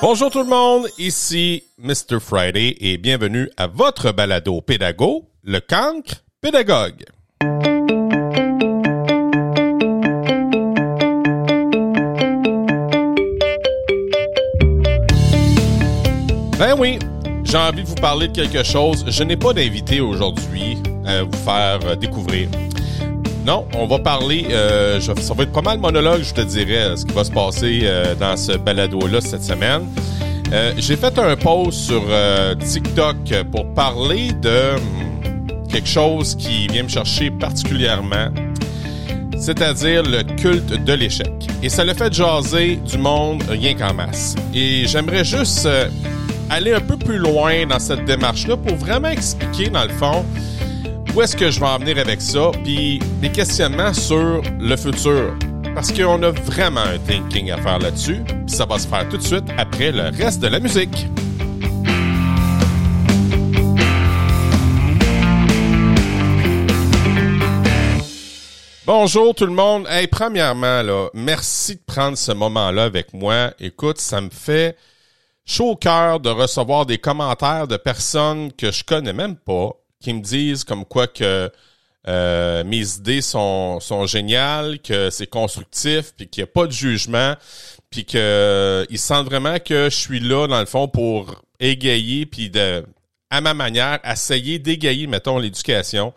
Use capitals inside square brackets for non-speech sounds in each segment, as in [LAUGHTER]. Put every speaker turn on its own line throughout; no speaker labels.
Bonjour tout le monde, ici Mr. Friday et bienvenue à votre balado pédago, le cancre pédagogue. Ben oui, j'ai envie de vous parler de quelque chose. Je n'ai pas d'invité aujourd'hui à vous faire découvrir. Non, on va parler, euh, ça va être pas mal monologue, je te dirais, ce qui va se passer euh, dans ce balado-là cette semaine. Euh, J'ai fait un post sur TikTok pour parler de hum, quelque chose qui vient me chercher particulièrement, c'est-à-dire le culte de l'échec. Et ça le fait jaser du monde rien qu'en masse. Et j'aimerais juste aller un peu plus loin dans cette démarche-là pour vraiment expliquer, dans le fond, où est-ce que je vais en venir avec ça, puis des questionnements sur le futur. Parce qu'on a vraiment un thinking à faire là-dessus, puis ça va se faire tout de suite après le reste de la musique. Bonjour tout le monde. Premièrement, merci de prendre ce moment-là avec moi. Écoute, ça me fait chaud au cœur de recevoir des commentaires de personnes que je connais même pas, qui me disent comme quoi que euh, mes idées sont, sont géniales, que c'est constructif, puis qu'il n'y a pas de jugement, puis que euh, sentent vraiment que je suis là, dans le fond, pour égayer, puis de, à ma manière, essayer d'égayer, mettons, l'éducation.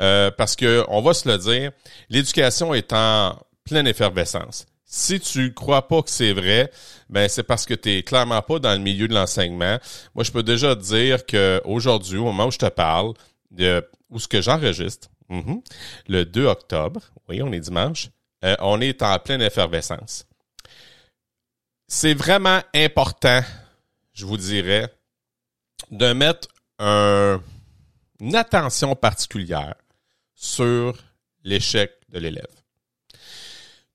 Euh, parce que on va se le dire, l'éducation est en pleine effervescence. Si tu crois pas que c'est vrai, ben c'est parce que tu es clairement pas dans le milieu de l'enseignement. Moi, je peux déjà te dire que aujourd'hui, au moment où je te parle, de, où ce que j'enregistre, mhm, le 2 octobre, oui, on est dimanche, euh, on est en pleine effervescence. C'est vraiment important, je vous dirais, de mettre un- une attention particulière sur l'échec de l'élève.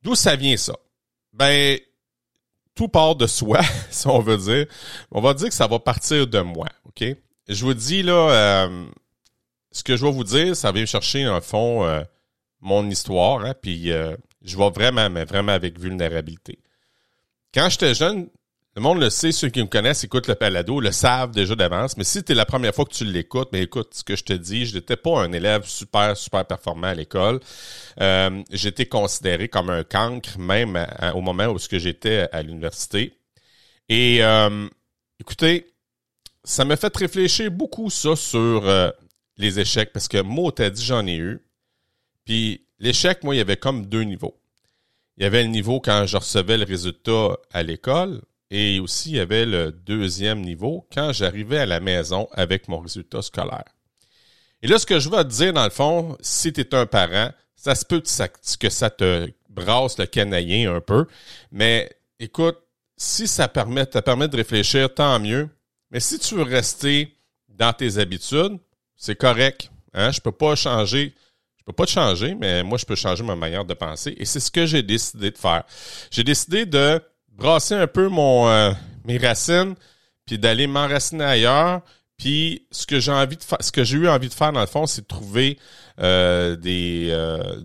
D'où ça vient ça? Ben, tout part de soi, [LAUGHS] si on veut dire. On va dire que ça va partir de moi, OK? Je vous dis, là, euh, ce que je vais vous dire, ça vient chercher, le fond, euh, mon histoire, hein, puis euh, je vais vraiment, mais vraiment avec vulnérabilité. Quand j'étais jeune, le monde le sait, ceux qui me connaissent, écoutent le palado, le savent déjà d'avance. Mais si c'est la première fois que tu l'écoutes, mais écoute, ce que je te dis, je n'étais pas un élève super, super performant à l'école. Euh, j'étais considéré comme un cancre, même au moment où j'étais à l'université. Et euh, écoutez, ça m'a fait réfléchir beaucoup ça sur euh, les échecs, parce que moi, t'as dit j'en ai eu. Puis l'échec, moi, il y avait comme deux niveaux. Il y avait le niveau quand je recevais le résultat à l'école et aussi il y avait le deuxième niveau quand j'arrivais à la maison avec mon résultat scolaire. Et là, ce que je vais te dire, dans le fond, si tu es un parent, ça se peut que ça, te brasse le canaillin un peu, mais écoute, si ça permet, permet de réfléchir, tant mieux. Mais si tu veux rester dans tes habitudes, c'est correct. Hein? Je peux pas changer je peux pas te changer, mais moi, je peux changer ma manière de penser. Et c'est ce que j'ai décidé de faire. J'ai décidé de brasser un peu mon, euh, mes racines, puis d'aller m'enraciner ailleurs. Puis ce que j'ai envie de ce que j'ai eu envie de faire dans le fond, c'est de trouver euh, des euh,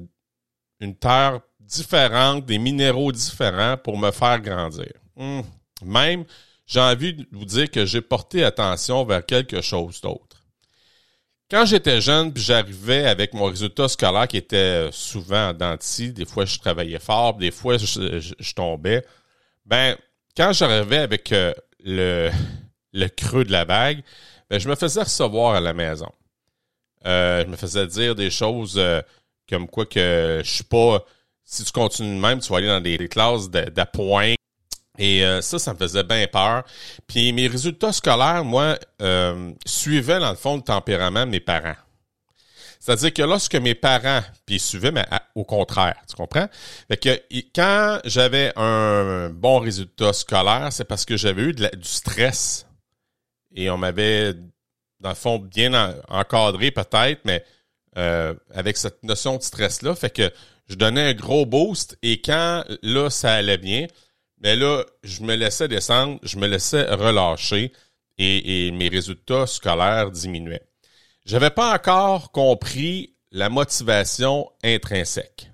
une terre différente, des minéraux différents pour me faire grandir. Hum. Même, j'ai envie de vous dire que j'ai porté attention vers quelque chose d'autre. Quand j'étais jeune, puis j'arrivais avec mon résultat scolaire qui était souvent en dents de scie, des fois je travaillais fort, des fois je- je tombais. Ben, quand j'arrivais avec euh, le, [LAUGHS] le creux de la bague, ben, je me faisais recevoir à la maison. Euh, je me faisais dire des choses euh, comme quoi que je suis pas. Si tu continues de même, tu vas aller dans des, classes d'appoint. Et euh, ça, ça me faisait bien peur. Puis mes résultats scolaires, moi, euh, suivaient dans le fond le tempérament de mes parents. C'est-à-dire que lorsque mes parents, puis ils suivaient, mais au contraire, tu comprends? Fait que quand j'avais un bon résultat scolaire, c'est parce que j'avais eu du stress. Et on m'avait, dans le fond, bien en- encadré peut-être, mais euh, avec cette notion de stress-là, fait que je donnais un gros boost et quand là, ça allait bien, mais là, je me laissais descendre, je me laissais relâcher et, et mes résultats scolaires diminuaient. J'avais pas encore compris la motivation intrinsèque.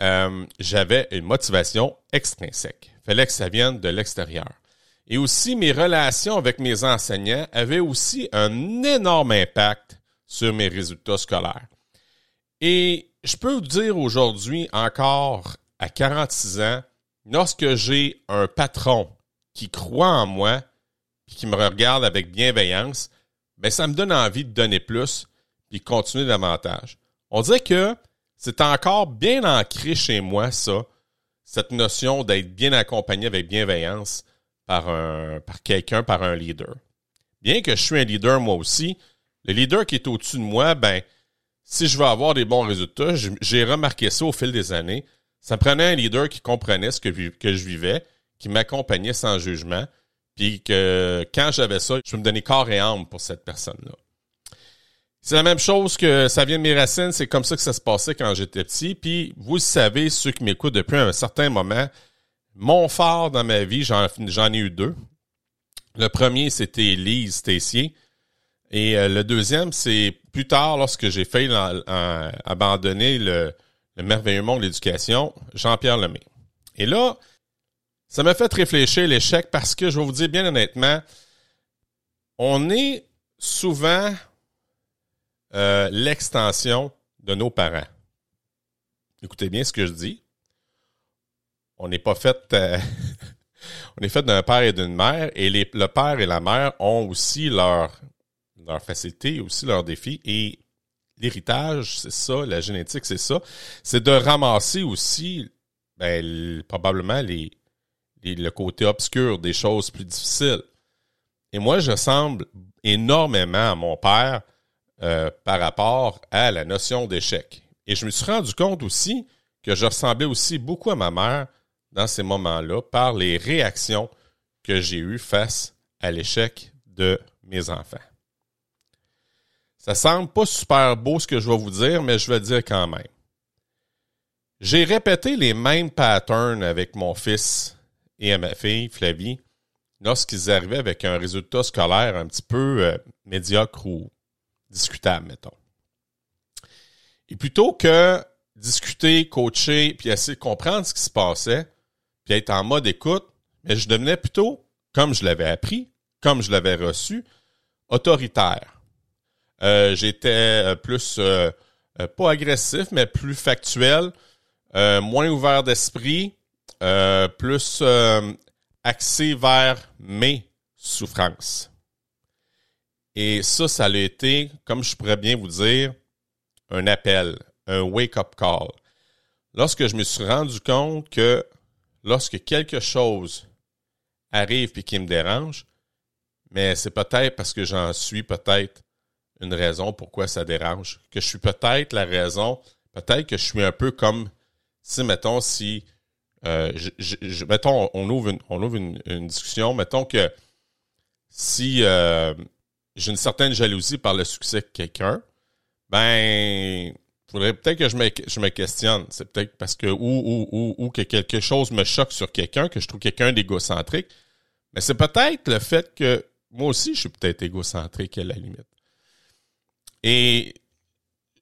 euh, j'avais une motivation extrinsèque. Fallait que ça vienne de l'extérieur. Et aussi, mes relations avec mes enseignants avaient aussi un énorme impact sur mes résultats scolaires. Et je peux vous dire aujourd'hui encore, à 46 ans, lorsque j'ai un patron qui croit en moi et qui me regarde avec bienveillance, ben ça me donne envie de donner plus et continuer davantage. On dirait que c'est encore bien ancré chez moi, ça, cette notion d'être bien accompagné avec bienveillance par, par quelqu'un, par un leader. Bien que je suis un leader moi aussi, le leader qui est au-dessus de moi, ben, si je veux avoir des bons résultats, j'ai remarqué ça au fil des années. Ça prenait un leader qui comprenait ce que je vivais, qui m'accompagnait sans jugement, puis que quand j'avais ça, je me donnais corps et âme pour cette personne-là. C'est la même chose que ça vient de mes racines, c'est comme ça que ça se passait quand j'étais petit. Puis vous savez, ceux qui m'écoutent depuis un certain moment, mon phare dans ma vie, j'en ai eu deux. Le premier, c'était Lise Tessier. Et euh, le deuxième, c'est plus tard, lorsque j'ai failli abandonner le merveilleux monde de l'éducation, Jean-Pierre Lemay. Et là, ça m'a fait réfléchir l'échec parce que je vais vous dire bien honnêtement, on est souvent euh, l'extension de nos parents. Écoutez bien ce que je dis. On n'est pas fait, euh, [LAUGHS] on est fait d'un père et d'une mère, et les, le père et la mère ont aussi leur leur facilité, aussi leurs défis, et l'héritage, c'est ça, la génétique, c'est ça, c'est de ramasser aussi, ben, probablement les, le côté obscur des choses plus difficiles. Et moi, je ressemble énormément à mon père euh, par rapport à la notion d'échec. Et je me suis rendu compte aussi que je ressemblais aussi beaucoup à ma mère dans ces moments-là par les réactions que j'ai eues face à l'échec de mes enfants. Ça semble pas super beau ce que je vais vous dire, mais je vais dire quand même. J'ai répété les mêmes patterns avec mon fils et ma fille, Flavie, lorsqu'ils arrivaient avec un résultat scolaire un petit peu euh, médiocre ou discutable, mettons. Et plutôt que discuter, coacher, puis essayer de comprendre ce qui se passait, puis être en mode écoute, mais je devenais plutôt, comme je l'avais appris, comme je l'avais reçu, autoritaire. Euh, j'étais euh, plus, pas agressif, mais plus factuel, moins ouvert d'esprit, plus axé vers mes souffrances. Et ça, ça a été, comme je pourrais bien vous dire, un appel, un wake-up call. Lorsque je me suis rendu compte que lorsque quelque chose arrive et qui me dérange, mais c'est peut-être parce que j'en suis peut-être une raison pourquoi ça dérange, que je suis peut-être la raison, peut-être que je suis un peu comme si, mettons, si, euh, mettons, on ouvre, une, on ouvre une, discussion, mettons que si euh, j'ai une certaine jalousie par le succès de quelqu'un, ben, faudrait peut-être que je me, je me questionne. C'est peut-être parce que, ou, ou, ou, ou que quelque chose me choque sur quelqu'un, que je trouve quelqu'un d'égocentrique. Mais c'est peut-être le fait que moi aussi, je suis peut-être égocentrique à la limite. Et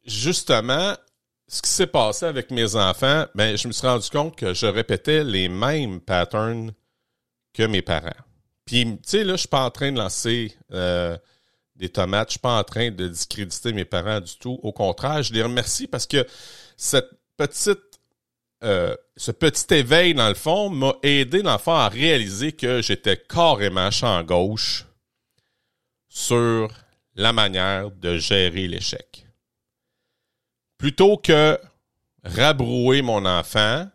justement, ce qui s'est passé avec mes enfants, ben, je me suis rendu compte que je répétais les mêmes patterns que mes parents. Puis, tu sais, là, je suis pas en train de lancer euh, des tomates. Je suis pas en train de discréditer mes parents du tout. Au contraire, je les remercie parce que cette petite, euh, ce petit éveil, dans le fond, m'a aidé, dans à réaliser que j'étais carrément champ gauche sur la manière de gérer l'échec. Plutôt que rabrouer mon enfant,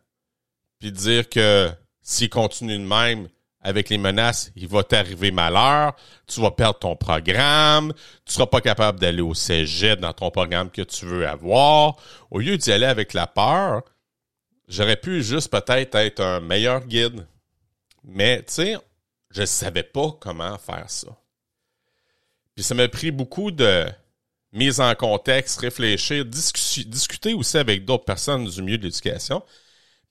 puis dire que s'il continue de même, avec les menaces, il va t'arriver malheur, tu vas perdre ton programme, tu seras pas capable d'aller au cégep dans ton programme que tu veux avoir. Au lieu d'y aller avec la peur, j'aurais pu juste peut-être être un meilleur guide. Mais, tu sais, je savais pas comment faire ça. Puis ça m'a pris beaucoup de mise en contexte, réfléchir, discuter aussi avec d'autres personnes du milieu de l'éducation.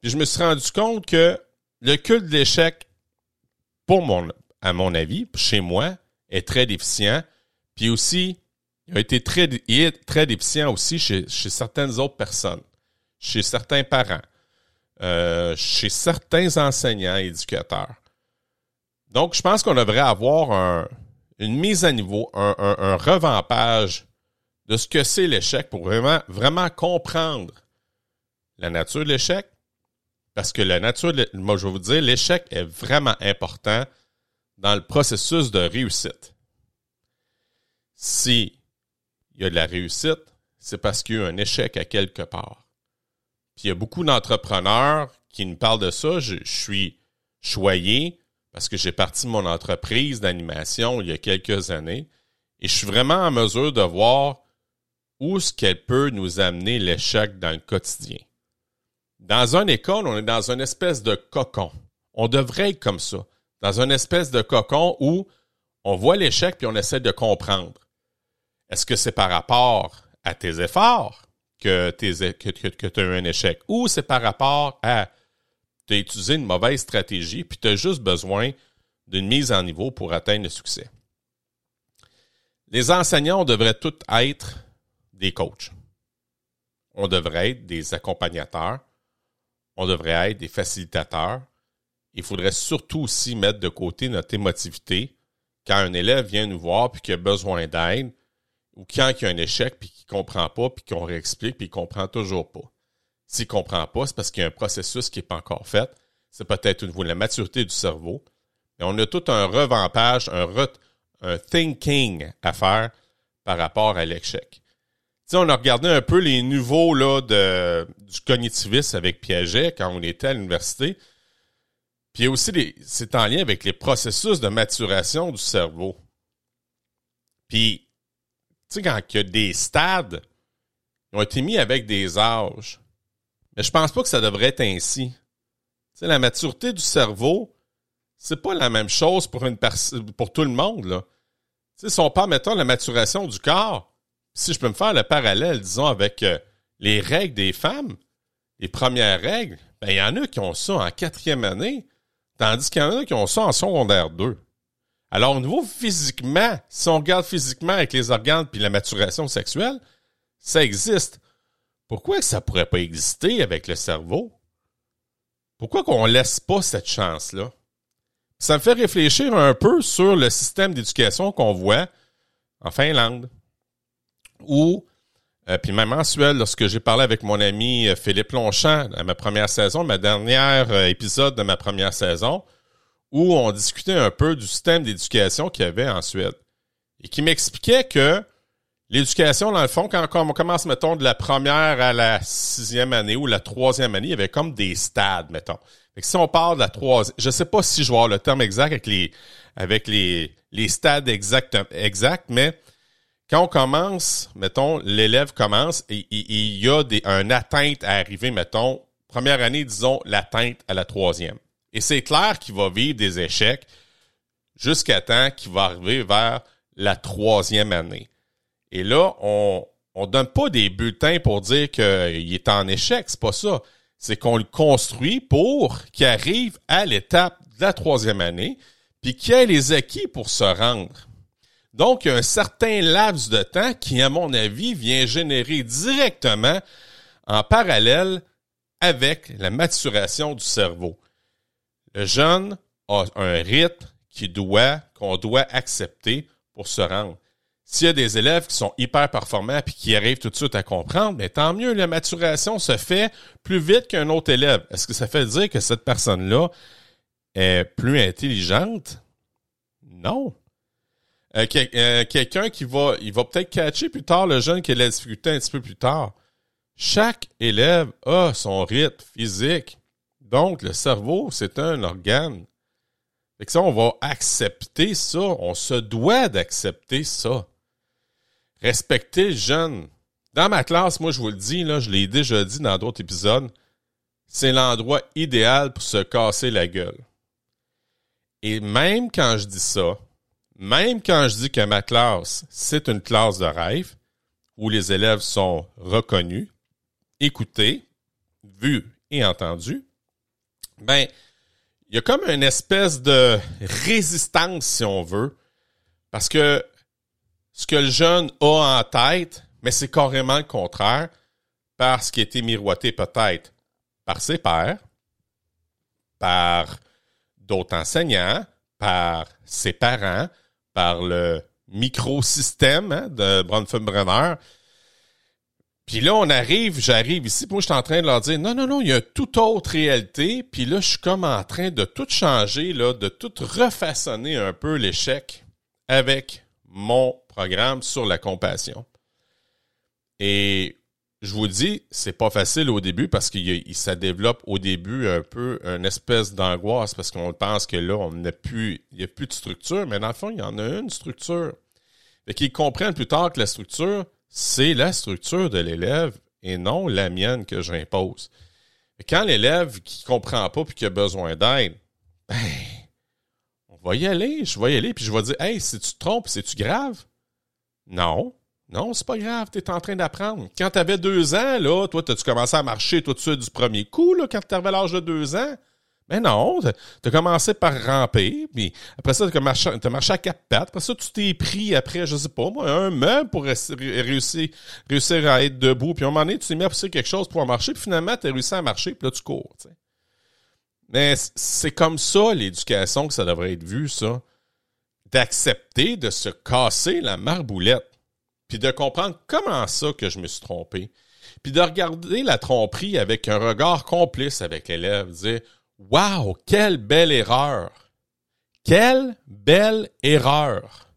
Puis je me suis rendu compte que le culte de l'échec pour mon, à mon avis, chez moi, est très déficient. Puis aussi, il a été très, est très déficient aussi chez, chez certaines autres personnes, chez certains parents. euh, chez certains enseignants et éducateurs. Donc, je pense qu'on devrait avoir une mise à niveau, un, un revampage de ce que c'est l'échec pour vraiment, vraiment comprendre la nature de l'échec. Parce que la nature, de, moi je vais vous dire, l'échec est vraiment important dans le processus de réussite. Si y a de la réussite, c'est parce qu'il y a eu un échec à quelque part. Puis il y a beaucoup d'entrepreneurs qui nous parlent de ça. Je, je suis choyé parce que j'ai parti mon entreprise d'animation il y a quelques années et je suis vraiment en mesure de voir où est-ce qu'elle peut nous amener l'échec dans le quotidien? Dans une école, on est dans une espèce de cocon. On devrait être comme ça, dans une espèce de cocon où on voit l'échec puis on essaie de comprendre. Est-ce que c'est par rapport à tes efforts que, que, tu as eu un échec? Ou c'est par rapport à tu as utilisé une mauvaise stratégie puis tu as juste besoin d'une mise en niveau pour atteindre le succès? Les enseignants, devraient tous être des coachs. On devrait être des accompagnateurs. On devrait être des facilitateurs. Il faudrait surtout aussi mettre de côté notre émotivité quand un élève vient nous voir puis qu'il a besoin d'aide ou quand il y a un échec puis qu'il comprend pas puis qu'on réexplique puis qu'il comprend toujours pas. S'il comprend pas, c'est parce qu'il y a un processus qui n'est pas encore fait. C'est peut-être au niveau de la maturité du cerveau. Mais on a tout un revampage, un, un thinking à faire par rapport à l'échec on a regardé un peu les niveaux là, de, du cognitivisme avec Piaget quand on était à l'université. Puis aussi c'est en lien avec les processus de maturation du cerveau. Puis, tu sais, quand il y a des stades, ils ont été mis avec des âges. Mais je pense pas que ça devrait être ainsi. Tu sais, la maturité du cerveau, c'est pas la même chose pour une pour tout le monde, là. Tu sais, si on parle, mettons, la maturation du corps, si je peux me faire le parallèle, disons, avec euh, les règles des femmes, les premières règles, ben, il y en a qui ont ça en quatrième année, tandis qu'il y en a qui ont ça en secondaire 2. Alors, au niveau physiquement, si on regarde physiquement avec les organes puis la maturation sexuelle, ça existe. Pourquoi ça pourrait pas exister avec le cerveau? Pourquoi qu'on laisse pas cette chance-là? Ça me fait réfléchir un peu sur le système d'éducation qu'on voit en Finlande, ou euh, puis même mensuel, lorsque j'ai parlé avec mon ami euh, Philippe Longchamp à ma première saison, ma dernière euh, épisode de ma première saison, où on discutait un peu du système d'éducation qu'il y avait en Suède. Et qui m'expliquait que l'éducation, dans le fond, quand on commence, mettons, de la première à la sixième année ou la troisième année, il y avait comme des stades, mettons. Fait que si on parle de la troisième, je sais pas si je vois le terme exact avec les, avec les, les stades exacts, exacts, mais quand on commence, mettons, l'élève commence et il y a des, un atteinte à arriver, mettons, première année, disons, l'atteinte à la troisième. Et c'est clair qu'il va vivre des échecs jusqu'à temps qu'il va arriver vers la troisième année. Et là, on on donne pas des bulletins pour dire qu'il est en échec, c'est pas ça. C'est qu'on le construit pour qu'il arrive à l'étape de la troisième année, puis qu'il ait les acquis pour se rendre. Donc, il y a un certain laps de temps qui, à mon avis, vient générer directement en parallèle avec la maturation du cerveau. Le jeune a un rythme qu'on doit accepter pour se rendre. S'il y a des élèves qui sont hyper performants et qui arrivent tout de suite à comprendre, mais tant mieux, la maturation se fait plus vite qu'un autre élève. Est-ce que ça fait dire que cette personne-là est plus intelligente? Non. Euh, euh, quelqu'un qui va, il va peut-être catcher plus tard le jeune qui a la difficulté un petit peu plus tard. Chaque élève a son rythme physique. Donc, le cerveau, c'est un organe. Fait que ça, on va accepter ça. On se doit d'accepter ça. Respecter le jeune. Dans ma classe, moi, je vous le dis, là, je l'ai déjà dit dans d'autres épisodes, c'est l'endroit idéal pour se casser la gueule. Et même quand je dis ça, même quand je dis que ma classe, c'est une classe de rêve, où les élèves sont reconnus, écoutés, vus et entendus, ben, il y a comme une espèce de résistance, si on veut, parce que ce que le jeune a en tête, mais c'est carrément le contraire, parce qu'il a été miroité peut-être par ses pères, par d'autres enseignants, par ses parents, par le microsystème hein, de Bronfenbrenner. Puis là, on arrive, j'arrive ici, moi, je suis en train de leur dire, non, non, non, il y a une toute autre réalité. Puis là, je suis comme en train de tout changer, là, de tout refaçonner un peu l'échec avec mon programme sur la compassion. Et je vous dis, c'est pas facile au début parce que ça développe au début un peu une espèce d'angoisse parce qu'on pense que là, on n'a plus, il n'y a plus de structure, mais dans le fond, il y en a une structure. Fait qu'ils comprennent plus tard que la structure, c'est la structure de l'élève et non la mienne que j'impose. Quand l'élève qui comprend pas puis qui a besoin d'aide, ben, on va y aller, je vais y aller, puis je vais dire, hey, si tu te trompes, c'est-tu grave? Non. Non, c'est pas grave, tu en train d'apprendre. Quand tu avais deux ans, là, toi, as-tu commencé à marcher tout de suite du premier coup, là, quand tu l'âge de deux ans? Mais non, tu as commencé par ramper, puis après ça, tu as, marché, à quatre pattes. Après ça, tu t'es pris après, je sais pas, moi, un meuble pour réussir, réussir à être debout. Puis à un moment donné, tu t'es mis à pousser quelque chose pour marcher, puis finalement, tu réussi à marcher, puis là, tu cours. Mais c'est comme ça, l'éducation, que ça devrait être vu, ça. D'accepter de se casser la marboulette puis de comprendre comment ça que je me suis trompé, puis de regarder la tromperie avec un regard complice avec l'élève, dire Wow, quelle belle erreur! Quelle belle erreur!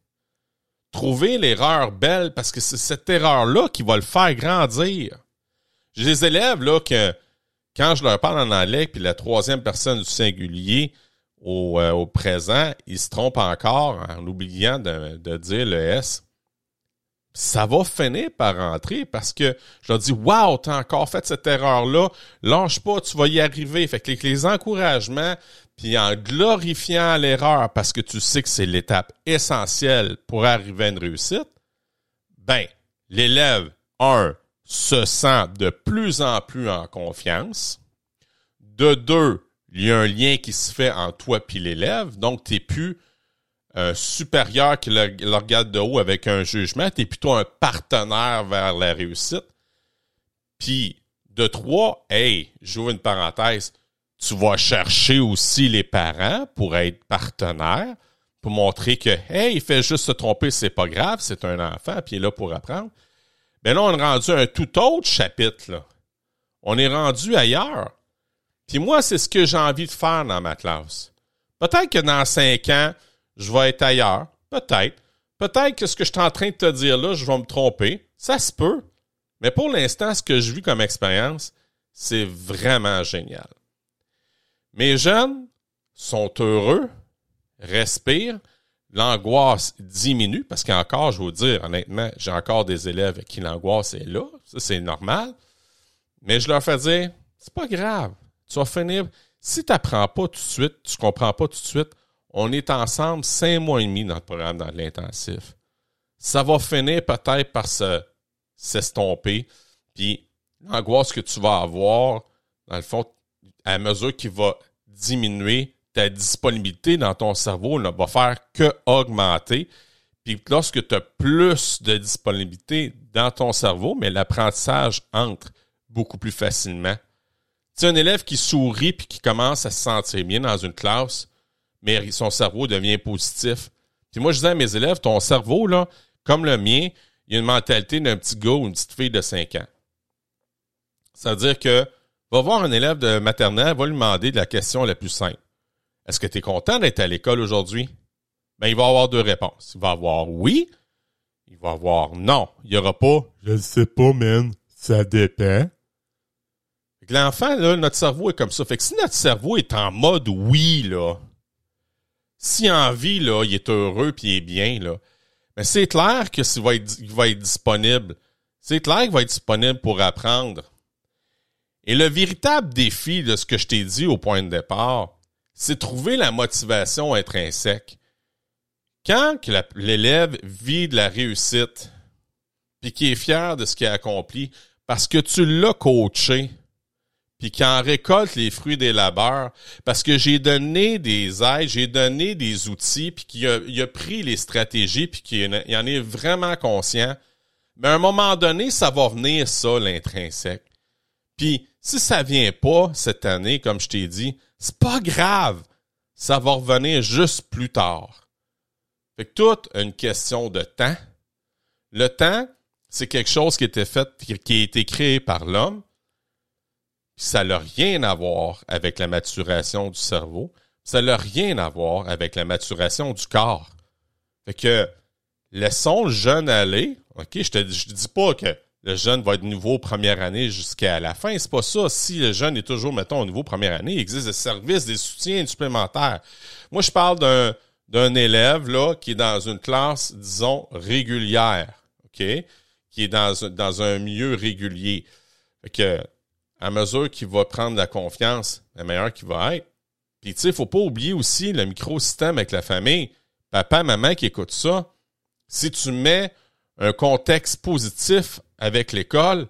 Trouver l'erreur belle parce que c'est cette erreur-là qui va le faire grandir. J'ai des élèves là que quand je leur parle en anglais, puis la troisième personne du singulier au, euh, présent, ils se trompent encore en oubliant de dire le S ça va finir par rentrer parce que je leur dis Wow, t'as encore fait cette erreur-là, lâche pas, tu vas y arriver. Fait que les encouragements, puis en glorifiant l'erreur parce que tu sais que c'est l'étape essentielle pour arriver à une réussite, ben, l'élève, un, se sent de plus en plus en confiance. De deux, il y a un lien qui se fait entre toi et l'élève, donc tu n'es plus un supérieur qui le, regarde de haut avec un jugement, tu plutôt un partenaire vers la réussite. Puis, de trois, hey, j'ouvre une parenthèse, tu vas chercher aussi les parents pour être partenaire, pour montrer que, hey, il fait juste se tromper, c'est pas grave, c'est un enfant, puis il est là pour apprendre. Mais là, on est rendu à un tout autre chapitre. On est rendu ailleurs. Puis moi, c'est ce que j'ai envie de faire dans ma classe. Peut-être que dans cinq ans, je vais être ailleurs. Peut-être. Peut-être que ce que je suis en train de te dire là, je vais me tromper. Ça se peut. Mais pour l'instant, ce que je vis comme expérience, c'est vraiment génial. Mes jeunes sont heureux, respirent, l'angoisse diminue, parce qu'encore, je vais vous dire, honnêtement, j'ai encore des élèves qui l'angoisse est là, ça c'est normal, mais je leur fais dire, c'est pas grave, tu vas finir, si tu n'apprends pas tout de suite, tu comprends pas tout de suite, on est ensemble cinq mois et demi dans le programme dans l'intensif. Ça va finir peut-être par se s'estomper. Puis l'angoisse que tu vas avoir, dans le fond, à mesure qu'il va diminuer, ta disponibilité dans ton cerveau ne va faire que augmenter. Puis lorsque tu as plus de disponibilité dans ton cerveau, mais l'apprentissage entre beaucoup plus facilement. Tu un élève qui sourit puis qui commence à se sentir bien dans une classe, mais son cerveau devient positif. Puis moi, je disais à mes élèves, ton cerveau, là, comme le mien, il a une mentalité d'un petit gars ou une petite fille de 5 ans. C'est-à-dire que va voir un élève de maternelle, va lui demander de la question la plus simple. Est-ce que tu es content d'être à l'école aujourd'hui? Ben, il va avoir deux réponses. Il va avoir oui, il va avoir non. Il n'y aura pas Je ne sais pas, man. Ça dépend. L'enfant, notre cerveau est comme ça. Fait que si notre cerveau est en mode oui, là, si en vie, là, il est heureux puis il est bien, là, mais c'est clair que s'il va être, va être disponible. C'est clair qu'il va être disponible pour apprendre. Et le véritable défi de ce que je t'ai dit au point de départ, c'est trouver la motivation intrinsèque. Quand l'élève vit de la réussite, puis qui est fier de ce qu'il a accompli, parce que tu l'as coaché, puis qui en récolte les fruits des labeurs, parce que j'ai donné des aides, j'ai donné des outils, puis qu'il a, il a pris les stratégies, puis qu'il en est vraiment conscient. Mais à un moment donné, ça va venir, ça, l'intrinsèque. Puis si ça vient pas cette année, comme je t'ai dit, C'est pas grave. Ça va revenir juste plus tard. Fait que tout une question de temps. Le temps, c'est quelque chose qui été fait, qui a été créé par l'homme. Ça n'a rien à voir avec la maturation du cerveau. Ça n'a rien à voir avec la maturation du corps. Fait que laissons le jeune aller. OK, je te je dis pas que le jeune va être nouveau première année jusqu'à la fin. C'est pas ça. Si le jeune est toujours, mettons, au niveau première année, il existe des services, des soutiens supplémentaires. Moi, je parle d'un, d'un élève, là, qui est dans une classe, disons, régulière. OK? Qui est dans, dans un milieu régulier. Fait que, à mesure qu'il va prendre la confiance, la meilleure qu'il va être. Puis, tu sais, faut pas oublier aussi le micro-système avec la famille. Papa, maman qui écoute ça. Si tu mets un contexte positif avec l'école,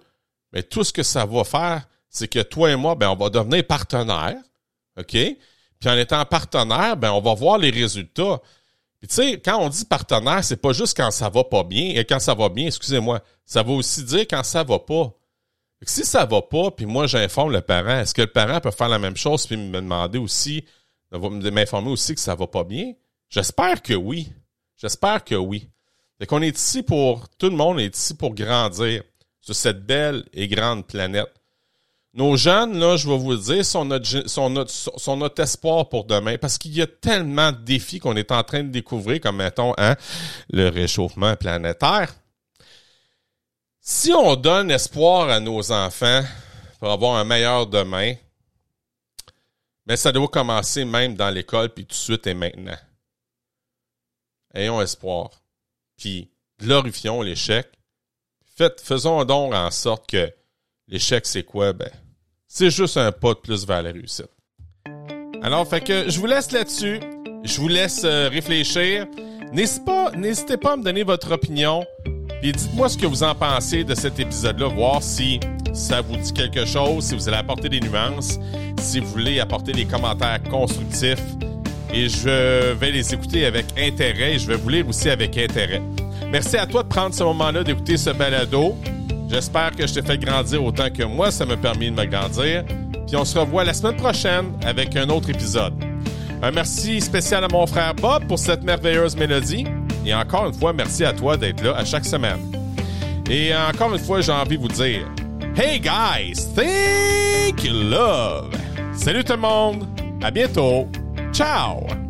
mais tout ce que ça va faire, c'est que toi et moi, ben, on va devenir partenaires. OK? Puis en étant partenaire, ben, on va voir les résultats. Puis tu sais, quand on dit partenaire, c'est pas juste quand ça va pas bien. Et quand ça va bien, excusez-moi, ça va aussi dire quand ça va pas. Si ça va pas, puis moi j'informe le parent, est-ce que le parent peut faire la même chose puis me demander aussi, m'informer aussi que ça va pas bien? J'espère que oui. J'espère que oui. Fait qu'on est ici pour, tout le monde est ici pour grandir sur cette belle et grande planète. Nos jeunes, là, je vais vous le dire, sont notre, sont notre, sont notre espoir pour demain parce qu'il y a tellement de défis qu'on est en train de découvrir, comme mettons, hein, le réchauffement planétaire. Si on donne espoir à nos enfants pour avoir un meilleur demain, mais ça doit commencer même dans l'école, puis tout de suite et maintenant. Ayons espoir puis glorifions l'échec. Faites, faisons donc en sorte que l'échec, c'est quoi? Ben, c'est juste un pas de plus vers la réussite. Alors, fait que je vous laisse là-dessus. Je vous laisse euh, réfléchir. N'hésitez pas à me donner votre opinion. Et dites-moi ce que vous en pensez de cet épisode-là, voir si ça vous dit quelque chose, si vous allez apporter des nuances, si vous voulez apporter des commentaires constructifs et je vais les écouter avec intérêt et je vais vous lire aussi avec intérêt. Merci à toi de prendre ce moment-là d'écouter ce balado. J'espère que je t'ai fait grandir autant que moi, ça m'a permis de me grandir. Puis on se revoit la semaine prochaine avec un autre épisode. Un merci spécial à mon frère Bob pour cette merveilleuse mélodie. Et encore une fois, merci à toi d'être là à chaque semaine. Et encore une fois, j'ai envie de vous dire Hey guys, think love. Salut tout le monde. À bientôt. Ciao!